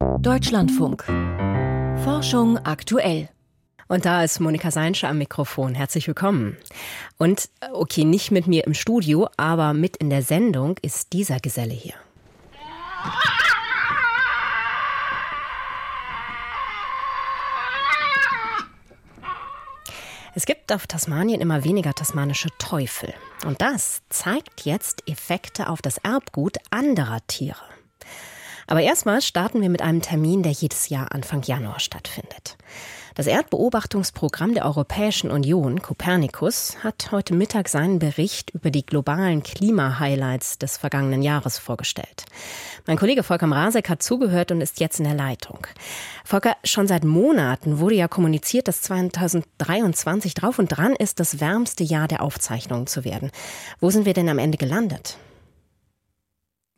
Deutschlandfunk. Forschung aktuell. Und da ist Monika Seinsche am Mikrofon. Herzlich willkommen. Und okay, nicht mit mir im Studio, aber mit in der Sendung ist dieser Geselle hier. Es gibt auf Tasmanien immer weniger tasmanische Teufel. Und das zeigt jetzt Effekte auf das Erbgut anderer Tiere. Aber erstmal starten wir mit einem Termin, der jedes Jahr Anfang Januar stattfindet. Das Erdbeobachtungsprogramm der Europäischen Union, Copernicus, hat heute Mittag seinen Bericht über die globalen Klima-Highlights des vergangenen Jahres vorgestellt. Mein Kollege Volker Mrazek hat zugehört und ist jetzt in der Leitung. Volker, schon seit Monaten wurde ja kommuniziert, dass 2023 drauf und dran ist, das wärmste Jahr der Aufzeichnungen zu werden. Wo sind wir denn am Ende gelandet?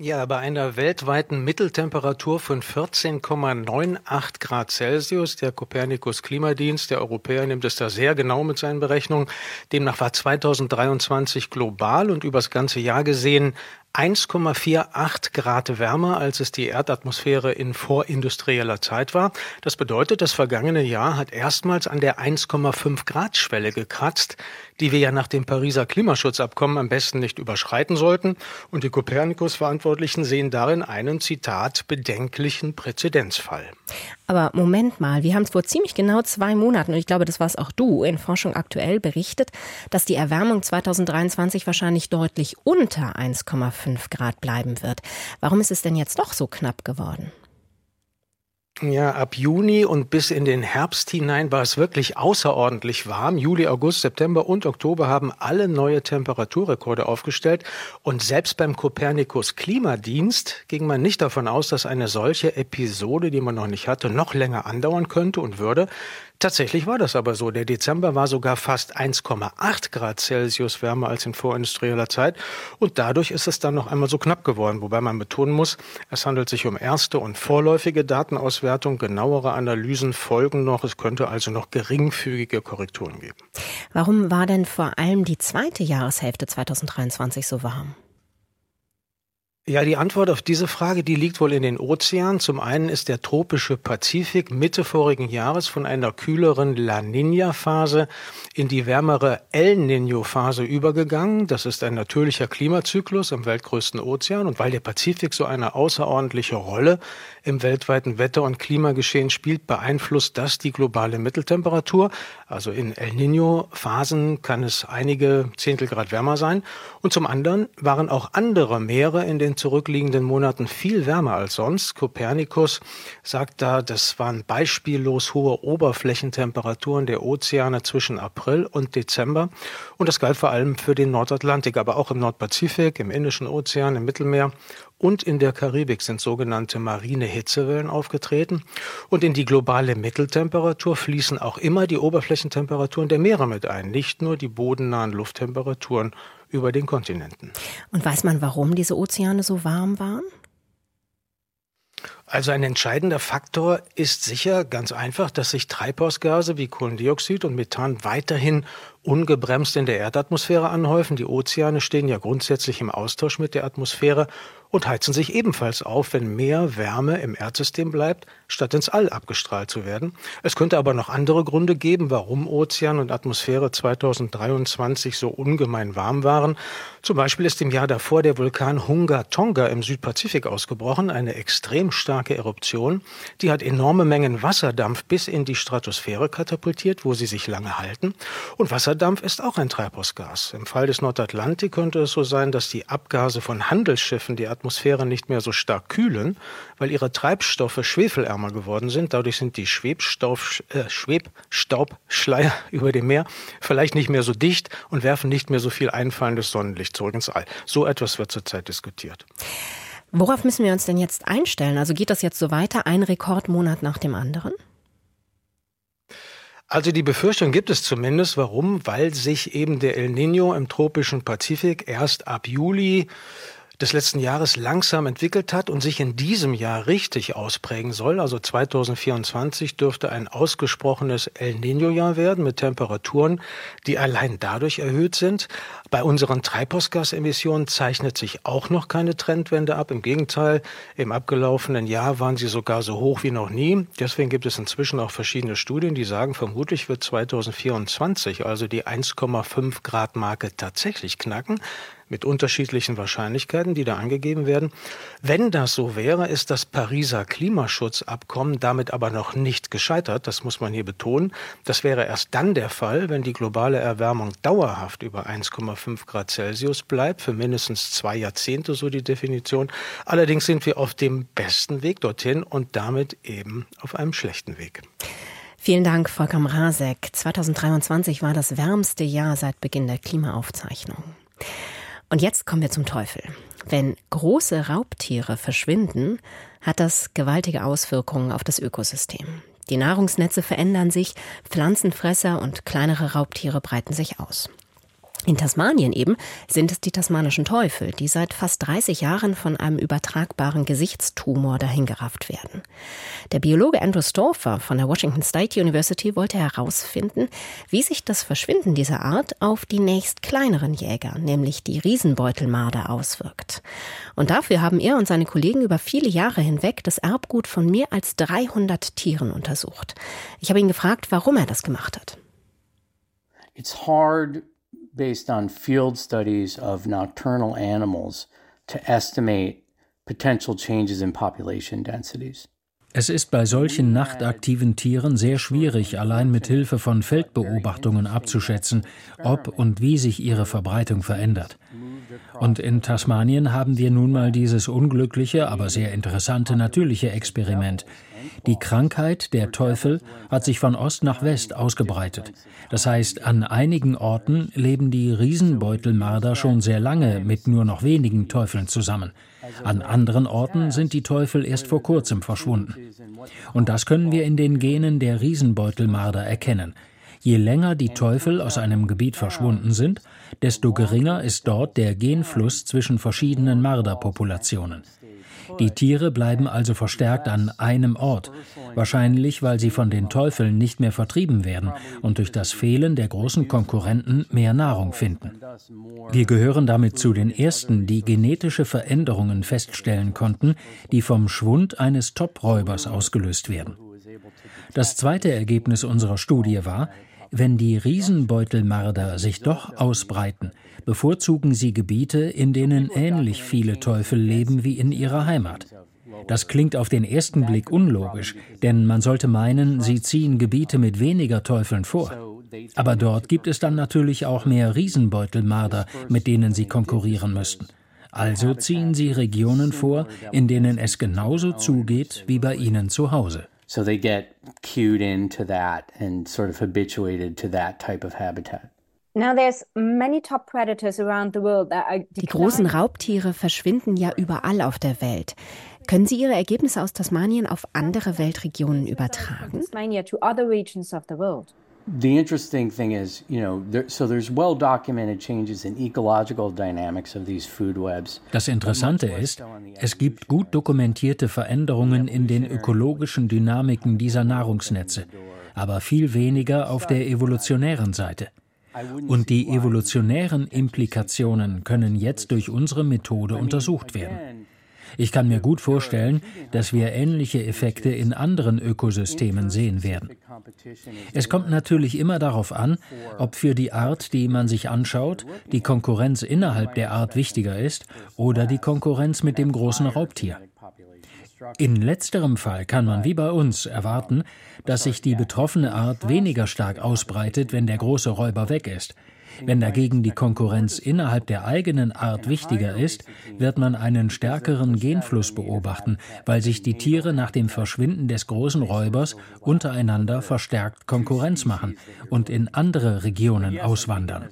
Ja, bei einer weltweiten Mitteltemperatur von 14,98 Grad Celsius, der Kopernikus Klimadienst der Europäer nimmt es da sehr genau mit seinen Berechnungen. Demnach war 2023 global und übers ganze Jahr gesehen 1,48 Grad wärmer, als es die Erdatmosphäre in vorindustrieller Zeit war. Das bedeutet, das vergangene Jahr hat erstmals an der 1,5 Grad Schwelle gekratzt, die wir ja nach dem Pariser Klimaschutzabkommen am besten nicht überschreiten sollten. Und die Kopernikus-Verantwortlichen sehen darin einen, Zitat, bedenklichen Präzedenzfall. Aber Moment mal, wir haben vor ziemlich genau zwei Monaten, und ich glaube, das warst auch du, in Forschung aktuell berichtet, dass die Erwärmung 2023 wahrscheinlich deutlich unter 1,5 Grad bleiben wird. Warum ist es denn jetzt doch so knapp geworden? Ja, ab Juni und bis in den Herbst hinein war es wirklich außerordentlich warm. Juli, August, September und Oktober haben alle neue Temperaturrekorde aufgestellt. Und selbst beim Kopernikus Klimadienst ging man nicht davon aus, dass eine solche Episode, die man noch nicht hatte, noch länger andauern könnte und würde. Tatsächlich war das aber so. Der Dezember war sogar fast 1,8 Grad Celsius wärmer als in vorindustrieller Zeit. Und dadurch ist es dann noch einmal so knapp geworden. Wobei man betonen muss, es handelt sich um erste und vorläufige Datenauswertung. Genauere Analysen folgen noch. Es könnte also noch geringfügige Korrekturen geben. Warum war denn vor allem die zweite Jahreshälfte 2023 so warm? Ja, die Antwort auf diese Frage, die liegt wohl in den Ozeanen. Zum einen ist der tropische Pazifik Mitte vorigen Jahres von einer kühleren La Nina-Phase in die wärmere El Nino-Phase übergegangen. Das ist ein natürlicher Klimazyklus im weltgrößten Ozean. Und weil der Pazifik so eine außerordentliche Rolle im weltweiten Wetter- und Klimageschehen spielt, beeinflusst das die globale Mitteltemperatur. Also in El Nino-Phasen kann es einige Zehntelgrad wärmer sein. Und zum anderen waren auch andere Meere in den zurückliegenden Monaten viel wärmer als sonst. Kopernikus sagt da, das waren beispiellos hohe Oberflächentemperaturen der Ozeane zwischen April und Dezember. Und das galt vor allem für den Nordatlantik, aber auch im Nordpazifik, im Indischen Ozean, im Mittelmeer und in der Karibik sind sogenannte marine Hitzewellen aufgetreten. Und in die globale Mitteltemperatur fließen auch immer die Oberflächentemperaturen der Meere mit ein, nicht nur die bodennahen Lufttemperaturen über den Kontinenten. Und weiß man, warum diese Ozeane so warm waren? Also ein entscheidender Faktor ist sicher ganz einfach, dass sich Treibhausgase wie Kohlendioxid und Methan weiterhin ungebremst in der Erdatmosphäre anhäufen. Die Ozeane stehen ja grundsätzlich im Austausch mit der Atmosphäre und heizen sich ebenfalls auf, wenn mehr Wärme im Erdsystem bleibt, statt ins All abgestrahlt zu werden. Es könnte aber noch andere Gründe geben, warum Ozean und Atmosphäre 2023 so ungemein warm waren. Zum Beispiel ist im Jahr davor der Vulkan Hunga Tonga im Südpazifik ausgebrochen, eine extrem starke Eruption. Die hat enorme Mengen Wasserdampf bis in die Stratosphäre katapultiert, wo sie sich lange halten. Und Wasserdampf ist auch ein Treibhausgas. Im Fall des Nordatlantik könnte es so sein, dass die Abgase von Handelsschiffen die Atmosphäre nicht mehr so stark kühlen, weil ihre Treibstoffe schwefelärmer geworden sind. Dadurch sind die Schwebstaub, äh, Schwebstaubschleier über dem Meer vielleicht nicht mehr so dicht und werfen nicht mehr so viel einfallendes Sonnenlicht zurück ins All. So etwas wird zurzeit diskutiert. Worauf müssen wir uns denn jetzt einstellen? Also geht das jetzt so weiter, ein Rekordmonat nach dem anderen? Also die Befürchtung gibt es zumindest. Warum? Weil sich eben der El Nino im tropischen Pazifik erst ab Juli des letzten Jahres langsam entwickelt hat und sich in diesem Jahr richtig ausprägen soll. Also 2024 dürfte ein ausgesprochenes El Niño-Jahr werden mit Temperaturen, die allein dadurch erhöht sind. Bei unseren Treibhausgasemissionen zeichnet sich auch noch keine Trendwende ab. Im Gegenteil, im abgelaufenen Jahr waren sie sogar so hoch wie noch nie. Deswegen gibt es inzwischen auch verschiedene Studien, die sagen, vermutlich wird 2024 also die 1,5 Grad Marke tatsächlich knacken mit unterschiedlichen Wahrscheinlichkeiten, die da angegeben werden. Wenn das so wäre, ist das Pariser Klimaschutzabkommen damit aber noch nicht gescheitert, das muss man hier betonen. Das wäre erst dann der Fall, wenn die globale Erwärmung dauerhaft über 1,5 Grad Celsius bleibt, für mindestens zwei Jahrzehnte, so die Definition. Allerdings sind wir auf dem besten Weg dorthin und damit eben auf einem schlechten Weg. Vielen Dank, Volker Mrazek. 2023 war das wärmste Jahr seit Beginn der Klimaaufzeichnung. Und jetzt kommen wir zum Teufel. Wenn große Raubtiere verschwinden, hat das gewaltige Auswirkungen auf das Ökosystem. Die Nahrungsnetze verändern sich, Pflanzenfresser und kleinere Raubtiere breiten sich aus. In Tasmanien eben sind es die tasmanischen Teufel, die seit fast 30 Jahren von einem übertragbaren Gesichtstumor dahingerafft werden. Der Biologe Andrew Stauffer von der Washington State University wollte herausfinden, wie sich das Verschwinden dieser Art auf die nächst kleineren Jäger, nämlich die Riesenbeutelmarder, auswirkt. Und dafür haben er und seine Kollegen über viele Jahre hinweg das Erbgut von mehr als 300 Tieren untersucht. Ich habe ihn gefragt, warum er das gemacht hat. It's hard based on field studies of nocturnal animals to estimate potential changes in population densities. Es ist bei solchen nachtaktiven Tieren sehr schwierig, allein mit Hilfe von Feldbeobachtungen abzuschätzen, ob und wie sich ihre Verbreitung verändert. Und in Tasmanien haben wir nun mal dieses unglückliche, aber sehr interessante natürliche Experiment. Die Krankheit der Teufel hat sich von Ost nach West ausgebreitet. Das heißt, an einigen Orten leben die Riesenbeutelmarder schon sehr lange mit nur noch wenigen Teufeln zusammen. An anderen Orten sind die Teufel erst vor kurzem verschwunden. Und das können wir in den Genen der Riesenbeutelmarder erkennen. Je länger die Teufel aus einem Gebiet verschwunden sind, desto geringer ist dort der Genfluss zwischen verschiedenen Marderpopulationen. Die Tiere bleiben also verstärkt an einem Ort, wahrscheinlich weil sie von den Teufeln nicht mehr vertrieben werden und durch das Fehlen der großen Konkurrenten mehr Nahrung finden. Wir gehören damit zu den ersten, die genetische Veränderungen feststellen konnten, die vom Schwund eines Topräubers ausgelöst werden. Das zweite Ergebnis unserer Studie war, wenn die Riesenbeutelmarder sich doch ausbreiten, bevorzugen sie Gebiete, in denen ähnlich viele Teufel leben wie in ihrer Heimat. Das klingt auf den ersten Blick unlogisch, denn man sollte meinen, sie ziehen Gebiete mit weniger Teufeln vor. Aber dort gibt es dann natürlich auch mehr Riesenbeutelmarder, mit denen sie konkurrieren müssten. Also ziehen sie Regionen vor, in denen es genauso zugeht wie bei ihnen zu Hause. So they get cued into that and sort of habituated to that type of habitat. Die großen Raubtiere verschwinden ja überall auf der Welt. Können Sie Ihre Ergebnisse aus Tasmanien auf andere Weltregionen übertragen? The interesting thing is, you know, there, so there's well documented changes in ecological dynamics of these food webs. Das Interessante ist, es gibt gut dokumentierte Veränderungen in den ökologischen Dynamiken dieser Nahrungsnetze, aber viel weniger auf der evolutionären Seite. Und die evolutionären Implikationen können jetzt durch unsere Methode untersucht werden. Ich kann mir gut vorstellen, dass wir ähnliche Effekte in anderen Ökosystemen sehen werden. Es kommt natürlich immer darauf an, ob für die Art, die man sich anschaut, die Konkurrenz innerhalb der Art wichtiger ist oder die Konkurrenz mit dem großen Raubtier. In letzterem Fall kann man wie bei uns erwarten, dass sich die betroffene Art weniger stark ausbreitet, wenn der große Räuber weg ist. Wenn dagegen die Konkurrenz innerhalb der eigenen Art wichtiger ist, wird man einen stärkeren Genfluss beobachten, weil sich die Tiere nach dem Verschwinden des großen Räubers untereinander verstärkt Konkurrenz machen und in andere Regionen auswandern.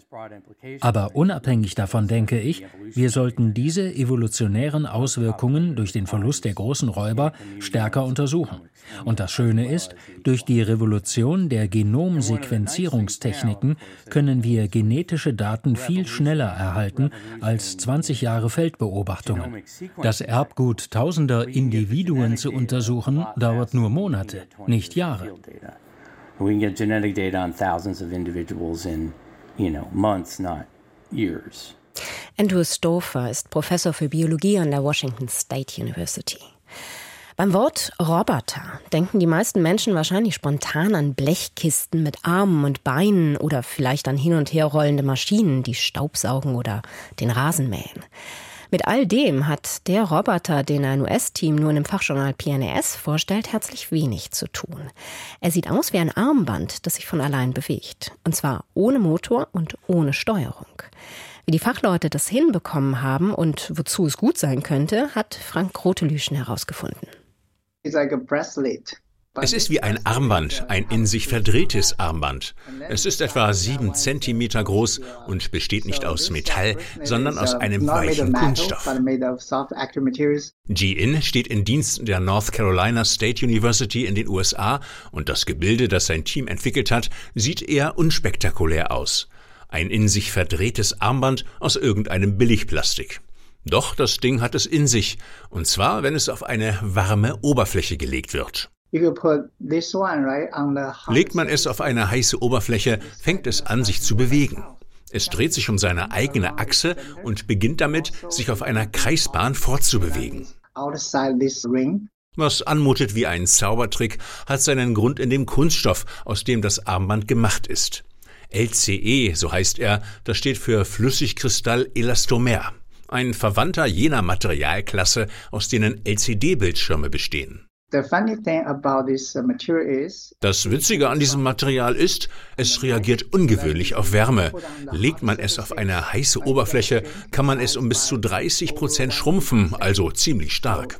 Aber unabhängig davon denke ich, wir sollten diese evolutionären Auswirkungen durch den Verlust der großen Räuber stärker untersuchen. Und das Schöne ist, durch die Revolution der Genomsequenzierungstechniken können wir genetische Daten viel schneller erhalten als 20 Jahre Feldbeobachtungen. Das Erbgut tausender Individuen zu untersuchen, dauert nur Monate, nicht Jahre. We can get genetic data on thousands of individuals in, you know, months, not years. Andrew Stouffer ist Professor für Biologie an der Washington State University. Beim Wort Roboter denken die meisten Menschen wahrscheinlich spontan an Blechkisten mit Armen und Beinen oder vielleicht an hin und her rollende Maschinen, die Staubsaugen oder den Rasen mähen. Mit all dem hat der Roboter, den ein US-Team nun im Fachjournal PNAS vorstellt, herzlich wenig zu tun. Er sieht aus wie ein Armband, das sich von allein bewegt. Und zwar ohne Motor und ohne Steuerung. Wie die Fachleute das hinbekommen haben und wozu es gut sein könnte, hat Frank Grotelüschen herausgefunden. Es ist wie ein Armband, ein in sich verdrehtes Armband. Es ist etwa sieben Zentimeter groß und besteht nicht aus Metall, sondern aus einem weichen Kunststoff. G-In steht in Dienst der North Carolina State University in den USA und das Gebilde, das sein Team entwickelt hat, sieht eher unspektakulär aus. Ein in sich verdrehtes Armband aus irgendeinem Billigplastik. Doch das Ding hat es in sich, und zwar, wenn es auf eine warme Oberfläche gelegt wird. Legt man es auf eine heiße Oberfläche, fängt es an, sich zu bewegen. Es dreht sich um seine eigene Achse und beginnt damit, sich auf einer Kreisbahn fortzubewegen. Was anmutet wie ein Zaubertrick, hat seinen Grund in dem Kunststoff, aus dem das Armband gemacht ist. LCE, so heißt er, das steht für Flüssigkristall-Elastomer ein Verwandter jener Materialklasse, aus denen LCD-Bildschirme bestehen. Uh, das Witzige an diesem Material ist, es reagiert ungewöhnlich auf Wärme. Legt man es auf eine heiße Oberfläche, kann man es um bis zu 30 Prozent schrumpfen, also ziemlich stark.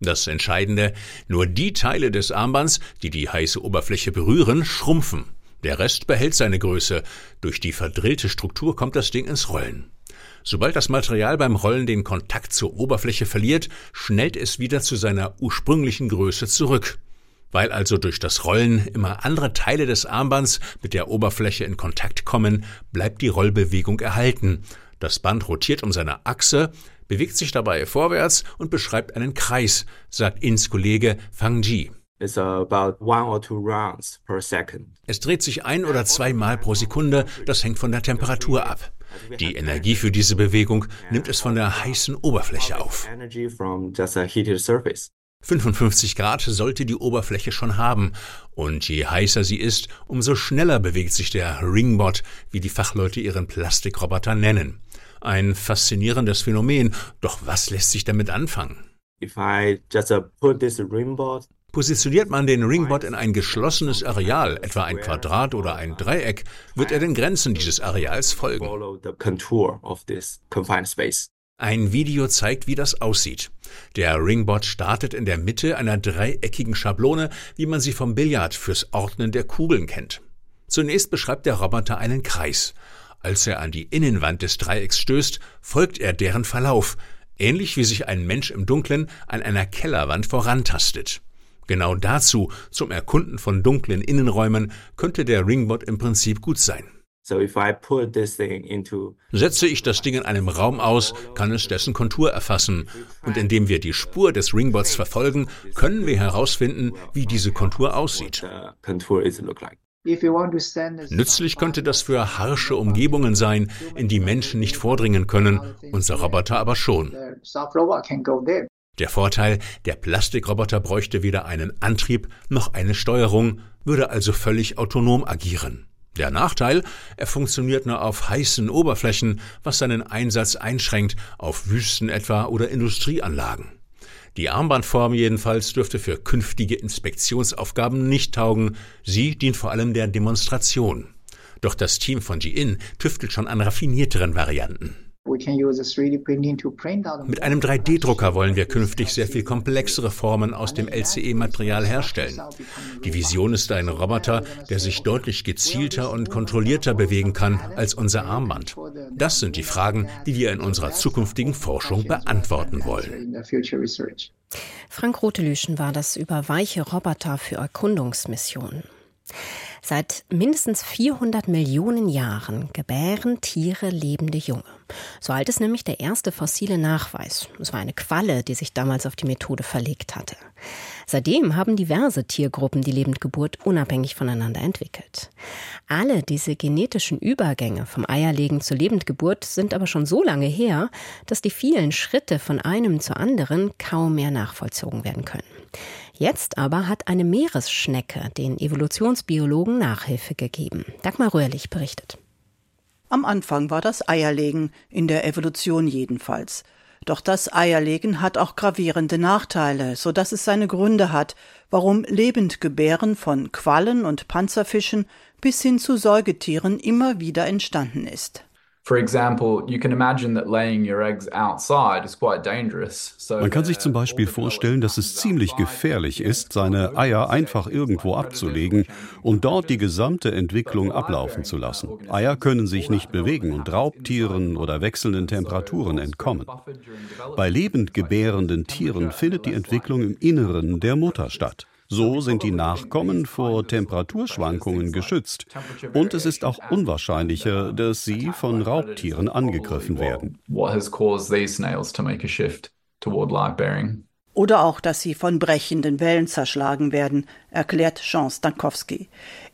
Das Entscheidende, nur die Teile des Armbands, die die heiße Oberfläche berühren, schrumpfen. Der Rest behält seine Größe. Durch die verdrillte Struktur kommt das Ding ins Rollen. Sobald das Material beim Rollen den Kontakt zur Oberfläche verliert, schnellt es wieder zu seiner ursprünglichen Größe zurück. Weil also durch das Rollen immer andere Teile des Armbands mit der Oberfläche in Kontakt kommen, bleibt die Rollbewegung erhalten. Das Band rotiert um seine Achse, bewegt sich dabei vorwärts und beschreibt einen Kreis, sagt Ins Kollege Fang Ji. Es dreht sich ein oder zweimal pro Sekunde, das hängt von der Temperatur ab. Die Energie für diese Bewegung nimmt es von der heißen Oberfläche auf. 55 Grad sollte die Oberfläche schon haben, und je heißer sie ist, umso schneller bewegt sich der Ringbot, wie die Fachleute ihren Plastikroboter nennen. Ein faszinierendes Phänomen, doch was lässt sich damit anfangen? If I just uh, put this ringbot Positioniert man den Ringbot in ein geschlossenes Areal, etwa ein Quadrat oder ein Dreieck, wird er den Grenzen dieses Areals folgen. Ein Video zeigt, wie das aussieht. Der Ringbot startet in der Mitte einer dreieckigen Schablone, wie man sie vom Billard fürs Ordnen der Kugeln kennt. Zunächst beschreibt der Roboter einen Kreis. Als er an die Innenwand des Dreiecks stößt, folgt er deren Verlauf, ähnlich wie sich ein Mensch im Dunkeln an einer Kellerwand vorantastet. Genau dazu, zum Erkunden von dunklen Innenräumen, könnte der Ringbot im Prinzip gut sein. Setze ich das Ding in einem Raum aus, kann es dessen Kontur erfassen. Und indem wir die Spur des Ringbots verfolgen, können wir herausfinden, wie diese Kontur aussieht. Nützlich könnte das für harsche Umgebungen sein, in die Menschen nicht vordringen können, unser Roboter aber schon. Der Vorteil, der Plastikroboter bräuchte weder einen Antrieb noch eine Steuerung, würde also völlig autonom agieren. Der Nachteil, er funktioniert nur auf heißen Oberflächen, was seinen Einsatz einschränkt, auf Wüsten etwa oder Industrieanlagen. Die Armbandform jedenfalls dürfte für künftige Inspektionsaufgaben nicht taugen, sie dient vor allem der Demonstration. Doch das Team von G-In tüftelt schon an raffinierteren Varianten. Mit einem 3D-Drucker wollen wir künftig sehr viel komplexere Formen aus dem LCE-Material herstellen. Die Vision ist ein Roboter, der sich deutlich gezielter und kontrollierter bewegen kann als unser Armband. Das sind die Fragen, die wir in unserer zukünftigen Forschung beantworten wollen. Frank Rotelüschen war das über weiche Roboter für Erkundungsmissionen. Seit mindestens 400 Millionen Jahren gebären Tiere lebende Junge. So alt ist nämlich der erste fossile Nachweis. Es war eine Qualle, die sich damals auf die Methode verlegt hatte. Seitdem haben diverse Tiergruppen die Lebendgeburt unabhängig voneinander entwickelt. Alle diese genetischen Übergänge vom Eierlegen zur Lebendgeburt sind aber schon so lange her, dass die vielen Schritte von einem zu anderen kaum mehr nachvollzogen werden können. Jetzt aber hat eine Meeresschnecke den Evolutionsbiologen Nachhilfe gegeben. Dagmar Röhrlich berichtet. Am Anfang war das Eierlegen, in der Evolution jedenfalls. Doch das Eierlegen hat auch gravierende Nachteile, so dass es seine Gründe hat, warum Lebendgebären von Quallen und Panzerfischen bis hin zu Säugetieren immer wieder entstanden ist. Man kann sich zum Beispiel vorstellen, dass es ziemlich gefährlich ist, seine Eier einfach irgendwo abzulegen und dort die gesamte Entwicklung ablaufen zu lassen. Eier können sich nicht bewegen und Raubtieren oder wechselnden Temperaturen entkommen. Bei lebendgebärenden Tieren findet die Entwicklung im Inneren der Mutter statt. So sind die Nachkommen vor Temperaturschwankungen geschützt. Und es ist auch unwahrscheinlicher, dass sie von Raubtieren angegriffen werden. Oder auch, dass sie von brechenden Wellen zerschlagen werden, erklärt Jean Stankowski.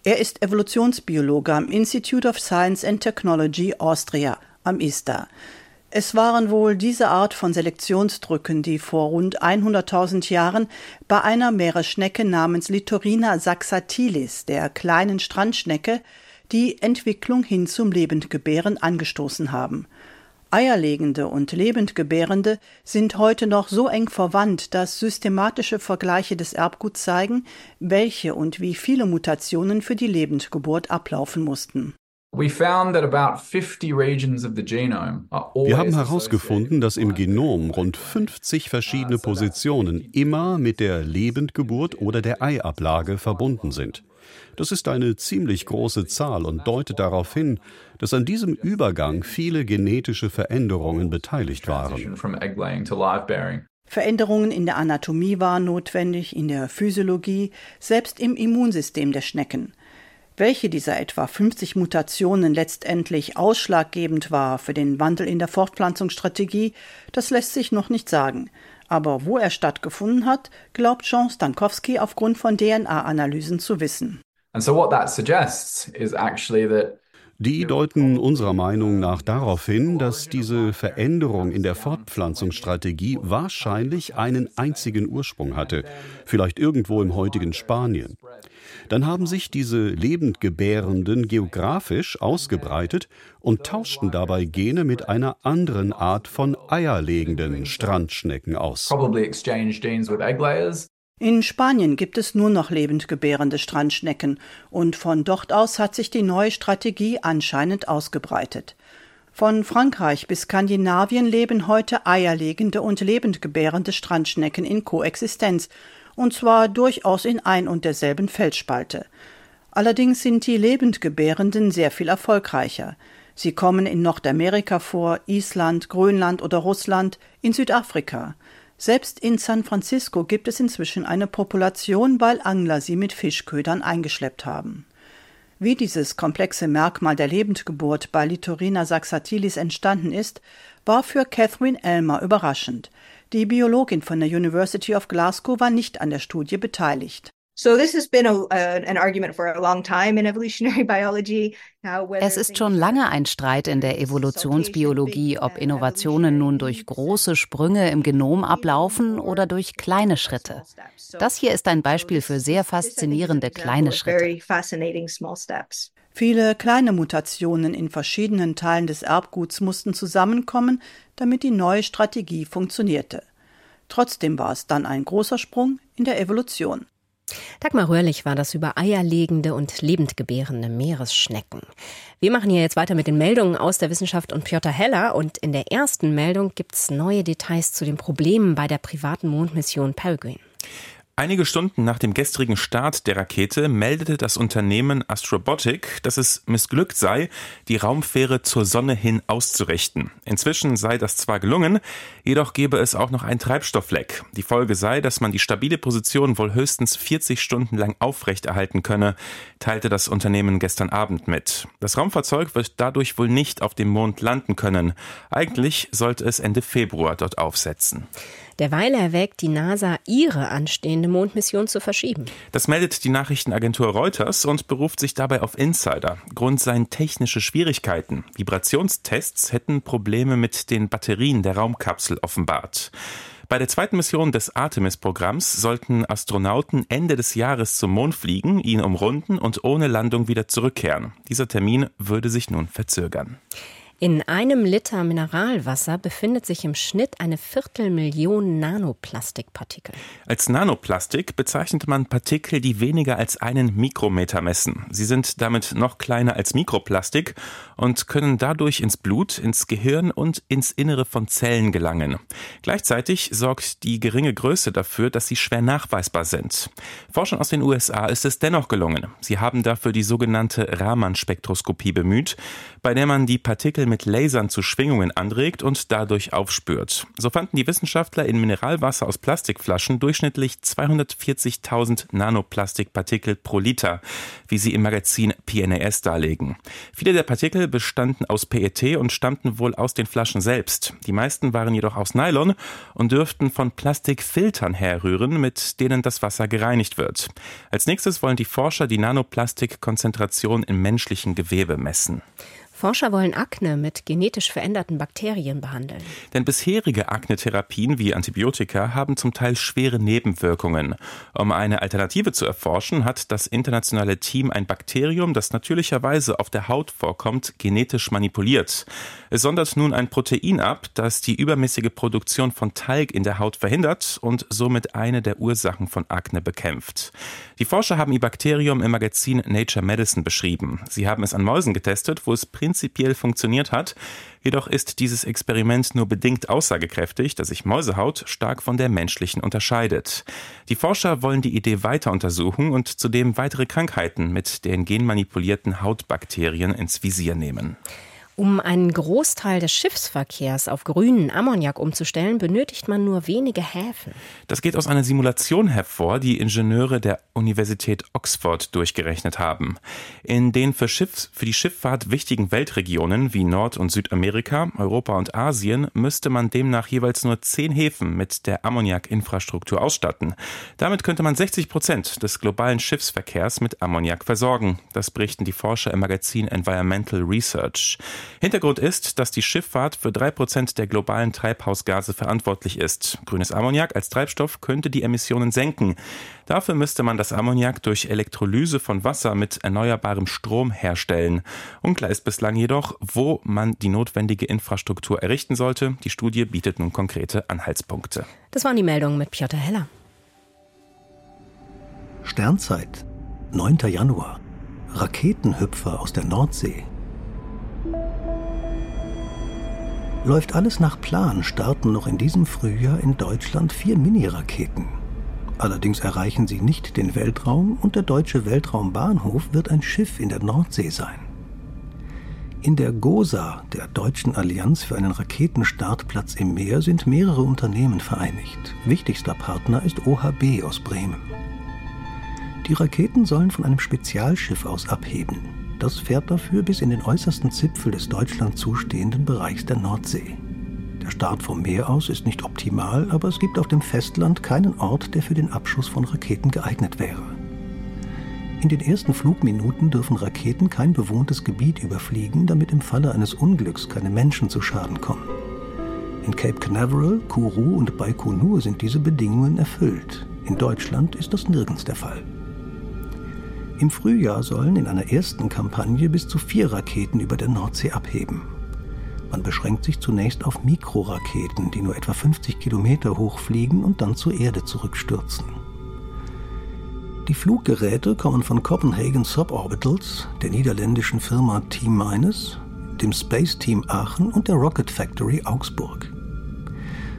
Er ist Evolutionsbiologe am Institute of Science and Technology Austria am ISTA. Es waren wohl diese Art von Selektionsdrücken, die vor rund 100.000 Jahren bei einer Meeresschnecke namens Littorina saxatilis, der kleinen Strandschnecke, die Entwicklung hin zum Lebendgebären angestoßen haben. Eierlegende und Lebendgebärende sind heute noch so eng verwandt, dass systematische Vergleiche des Erbguts zeigen, welche und wie viele Mutationen für die Lebendgeburt ablaufen mussten. Wir haben herausgefunden, dass im Genom rund 50 verschiedene Positionen immer mit der Lebendgeburt oder der Eiablage verbunden sind. Das ist eine ziemlich große Zahl und deutet darauf hin, dass an diesem Übergang viele genetische Veränderungen beteiligt waren. Veränderungen in der Anatomie waren notwendig, in der Physiologie, selbst im Immunsystem der Schnecken. Welche dieser etwa 50 Mutationen letztendlich ausschlaggebend war für den Wandel in der Fortpflanzungsstrategie, das lässt sich noch nicht sagen. Aber wo er stattgefunden hat, glaubt Jean Stankowski aufgrund von DNA-Analysen zu wissen. And so what that suggests is actually that die deuten unserer Meinung nach darauf hin, dass diese Veränderung in der Fortpflanzungsstrategie wahrscheinlich einen einzigen Ursprung hatte, vielleicht irgendwo im heutigen Spanien. Dann haben sich diese Lebendgebärenden geografisch ausgebreitet und tauschten dabei Gene mit einer anderen Art von eierlegenden Strandschnecken aus. In Spanien gibt es nur noch lebendgebärende Strandschnecken und von dort aus hat sich die neue Strategie anscheinend ausgebreitet. Von Frankreich bis Skandinavien leben heute eierlegende und lebendgebärende Strandschnecken in Koexistenz, und zwar durchaus in ein und derselben Felsspalte. Allerdings sind die lebendgebärenden sehr viel erfolgreicher. Sie kommen in Nordamerika vor, Island, Grönland oder Russland, in Südafrika. Selbst in San Francisco gibt es inzwischen eine Population, weil Angler sie mit Fischködern eingeschleppt haben. Wie dieses komplexe Merkmal der Lebendgeburt bei Littorina saxatilis entstanden ist, war für Catherine Elmer überraschend. Die Biologin von der University of Glasgow war nicht an der Studie beteiligt. Es ist schon lange ein Streit in der Evolutionsbiologie, ob Innovationen nun durch große Sprünge im Genom ablaufen oder durch kleine Schritte. Das hier ist ein Beispiel für sehr faszinierende kleine Schritte. Viele kleine Mutationen in verschiedenen Teilen des Erbguts mussten zusammenkommen, damit die neue Strategie funktionierte. Trotzdem war es dann ein großer Sprung in der Evolution. Dagmar Röhrlich war das über eierlegende und lebendgebärende Meeresschnecken. Wir machen hier jetzt weiter mit den Meldungen aus der Wissenschaft und Piotr Heller. Und in der ersten Meldung gibt es neue Details zu den Problemen bei der privaten Mondmission Peregrine. Einige Stunden nach dem gestrigen Start der Rakete meldete das Unternehmen Astrobotic, dass es missglückt sei, die Raumfähre zur Sonne hin auszurichten. Inzwischen sei das zwar gelungen, jedoch gebe es auch noch einen Treibstoffleck. Die Folge sei, dass man die stabile Position wohl höchstens 40 Stunden lang aufrechterhalten könne, teilte das Unternehmen gestern Abend mit. Das Raumfahrzeug wird dadurch wohl nicht auf dem Mond landen können. Eigentlich sollte es Ende Februar dort aufsetzen. Derweil erwägt die NASA, ihre anstehende Mondmission zu verschieben. Das meldet die Nachrichtenagentur Reuters und beruft sich dabei auf Insider. Grund seien technische Schwierigkeiten. Vibrationstests hätten Probleme mit den Batterien der Raumkapsel offenbart. Bei der zweiten Mission des Artemis-Programms sollten Astronauten Ende des Jahres zum Mond fliegen, ihn umrunden und ohne Landung wieder zurückkehren. Dieser Termin würde sich nun verzögern. In einem Liter Mineralwasser befindet sich im Schnitt eine Viertelmillion Nanoplastikpartikel. Als Nanoplastik bezeichnet man Partikel, die weniger als einen Mikrometer messen. Sie sind damit noch kleiner als Mikroplastik und können dadurch ins Blut, ins Gehirn und ins Innere von Zellen gelangen. Gleichzeitig sorgt die geringe Größe dafür, dass sie schwer nachweisbar sind. Forschern aus den USA ist es dennoch gelungen. Sie haben dafür die sogenannte Raman-Spektroskopie bemüht, bei der man die Partikel mit Lasern zu Schwingungen anregt und dadurch aufspürt. So fanden die Wissenschaftler in Mineralwasser aus Plastikflaschen durchschnittlich 240.000 Nanoplastikpartikel pro Liter, wie sie im Magazin PNAS darlegen. Viele der Partikel bestanden aus PET und stammten wohl aus den Flaschen selbst. Die meisten waren jedoch aus Nylon und dürften von Plastikfiltern herrühren, mit denen das Wasser gereinigt wird. Als nächstes wollen die Forscher die Nanoplastikkonzentration im menschlichen Gewebe messen. Forscher wollen Akne mit genetisch veränderten Bakterien behandeln. Denn bisherige Akne-Therapien wie Antibiotika haben zum Teil schwere Nebenwirkungen. Um eine Alternative zu erforschen, hat das internationale Team ein Bakterium, das natürlicherweise auf der Haut vorkommt, genetisch manipuliert. Es sondert nun ein Protein ab, das die übermäßige Produktion von Talg in der Haut verhindert und somit eine der Ursachen von Akne bekämpft. Die Forscher haben ihr Bakterium im Magazin Nature Medicine beschrieben. Sie haben es an Mäusen getestet, wo es funktioniert hat. Jedoch ist dieses Experiment nur bedingt aussagekräftig, da sich Mäusehaut stark von der menschlichen unterscheidet. Die Forscher wollen die Idee weiter untersuchen und zudem weitere Krankheiten mit den genmanipulierten Hautbakterien ins Visier nehmen. Um einen Großteil des Schiffsverkehrs auf grünen Ammoniak umzustellen, benötigt man nur wenige Häfen. Das geht aus einer Simulation hervor, die Ingenieure der Universität Oxford durchgerechnet haben. In den für, Schiffs, für die Schifffahrt wichtigen Weltregionen wie Nord- und Südamerika, Europa und Asien müsste man demnach jeweils nur zehn Häfen mit der Ammoniakinfrastruktur ausstatten. Damit könnte man 60 Prozent des globalen Schiffsverkehrs mit Ammoniak versorgen. Das berichten die Forscher im Magazin Environmental Research. Hintergrund ist, dass die Schifffahrt für drei Prozent der globalen Treibhausgase verantwortlich ist. Grünes Ammoniak als Treibstoff könnte die Emissionen senken. Dafür müsste man das Ammoniak durch Elektrolyse von Wasser mit erneuerbarem Strom herstellen. Unklar ist bislang jedoch, wo man die notwendige Infrastruktur errichten sollte. Die Studie bietet nun konkrete Anhaltspunkte. Das waren die Meldungen mit Piotr Heller. Sternzeit, 9. Januar. Raketenhüpfer aus der Nordsee. Läuft alles nach Plan, starten noch in diesem Frühjahr in Deutschland vier Mini-Raketen. Allerdings erreichen sie nicht den Weltraum und der deutsche Weltraumbahnhof wird ein Schiff in der Nordsee sein. In der GOSA, der Deutschen Allianz für einen Raketenstartplatz im Meer, sind mehrere Unternehmen vereinigt. Wichtigster Partner ist OHB aus Bremen. Die Raketen sollen von einem Spezialschiff aus abheben. Das fährt dafür bis in den äußersten Zipfel des Deutschland zustehenden Bereichs der Nordsee. Der Start vom Meer aus ist nicht optimal, aber es gibt auf dem Festland keinen Ort, der für den Abschuss von Raketen geeignet wäre. In den ersten Flugminuten dürfen Raketen kein bewohntes Gebiet überfliegen, damit im Falle eines Unglücks keine Menschen zu Schaden kommen. In Cape Canaveral, Kourou und Baikonur sind diese Bedingungen erfüllt. In Deutschland ist das nirgends der Fall. Im Frühjahr sollen in einer ersten Kampagne bis zu vier Raketen über der Nordsee abheben. Man beschränkt sich zunächst auf Mikroraketen, die nur etwa 50 Kilometer hoch fliegen und dann zur Erde zurückstürzen. Die Fluggeräte kommen von Copenhagen Suborbitals, der niederländischen Firma T-Minus, dem Space Team Aachen und der Rocket Factory Augsburg.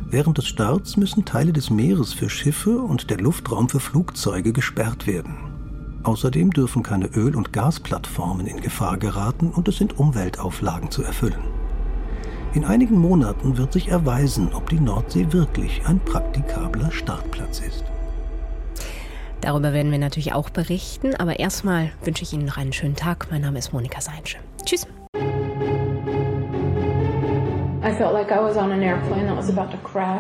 Während des Starts müssen Teile des Meeres für Schiffe und der Luftraum für Flugzeuge gesperrt werden. Außerdem dürfen keine Öl- und Gasplattformen in Gefahr geraten und es sind Umweltauflagen zu erfüllen. In einigen Monaten wird sich erweisen, ob die Nordsee wirklich ein praktikabler Startplatz ist. Darüber werden wir natürlich auch berichten, aber erstmal wünsche ich Ihnen noch einen schönen Tag. Mein Name ist Monika Seinsche. Tschüss.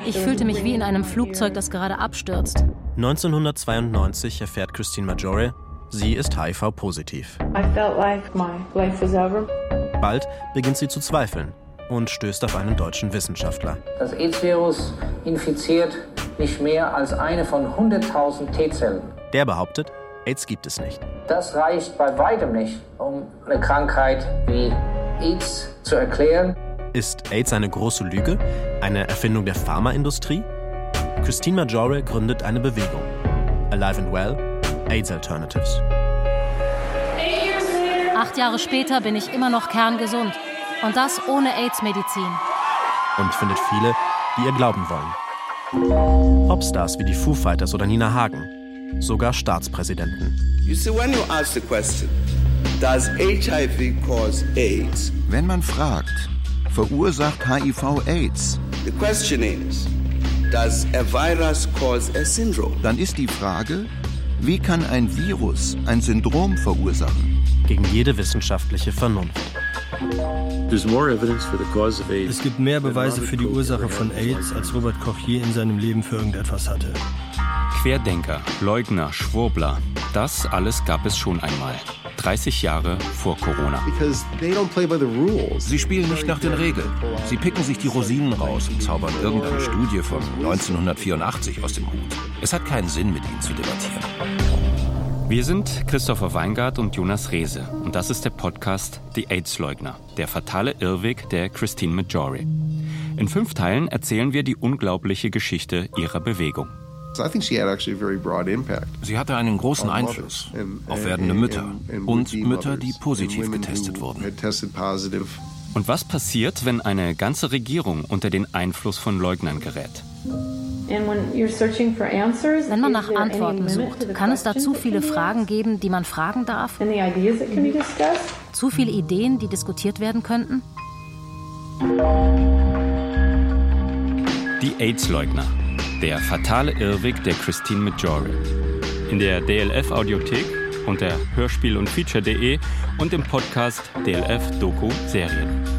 Ich fühlte mich wie in einem Flugzeug, das gerade abstürzt. 1992 erfährt Christine Maggiore, sie ist HIV-positiv. Bald beginnt sie zu zweifeln und stößt auf einen deutschen Wissenschaftler. Das AIDS-Virus infiziert nicht mehr als eine von 100.000 T-Zellen. Der behauptet, AIDS gibt es nicht. Das reicht bei weitem nicht, um eine Krankheit wie AIDS zu erklären. Ist AIDS eine große Lüge? Eine Erfindung der Pharmaindustrie? Christine Maggiore gründet eine Bewegung. Alive and Well, AIDS Alternatives. Acht Jahre später bin ich immer noch kerngesund. Und das ohne AIDS-Medizin. Und findet viele, die ihr glauben wollen. Popstars wie die Foo Fighters oder Nina Hagen. Sogar Staatspräsidenten. You see, when you ask the question, does HIV cause AIDS? Wenn man fragt, verursacht HIV AIDS? The question is, does a virus cause a syndrome? Dann ist die Frage, wie kann ein Virus ein Syndrom verursachen? Gegen jede wissenschaftliche Vernunft. Es gibt mehr Beweise für die Ursache von AIDS, als Robert Koch je in seinem Leben für irgendetwas hatte. Querdenker, Leugner, Schwurbler, das alles gab es schon einmal. 30 Jahre vor Corona. Sie spielen nicht nach den Regeln. Sie picken sich die Rosinen raus und zaubern irgendeine Studie von 1984 aus dem Hut. Es hat keinen Sinn, mit ihnen zu debattieren. Wir sind Christopher Weingart und Jonas Rehse und das ist der Podcast Die AIDS-Leugner, der fatale Irrweg der Christine Majori. In fünf Teilen erzählen wir die unglaubliche Geschichte ihrer Bewegung. Sie hatte einen großen Einfluss auf werdende Mütter und Mütter, die positiv getestet wurden. Und was passiert, wenn eine ganze Regierung unter den Einfluss von Leugnern gerät? Wenn man nach Antworten sucht, kann es da zu viele Fragen geben, die man fragen darf? Zu viele Ideen, die diskutiert werden könnten? Die AIDS-Leugner. Der fatale Irrweg der Christine Majori. In der DLF Audiothek, unter Hörspiel und Feature.de und im Podcast DLF Doku Serien.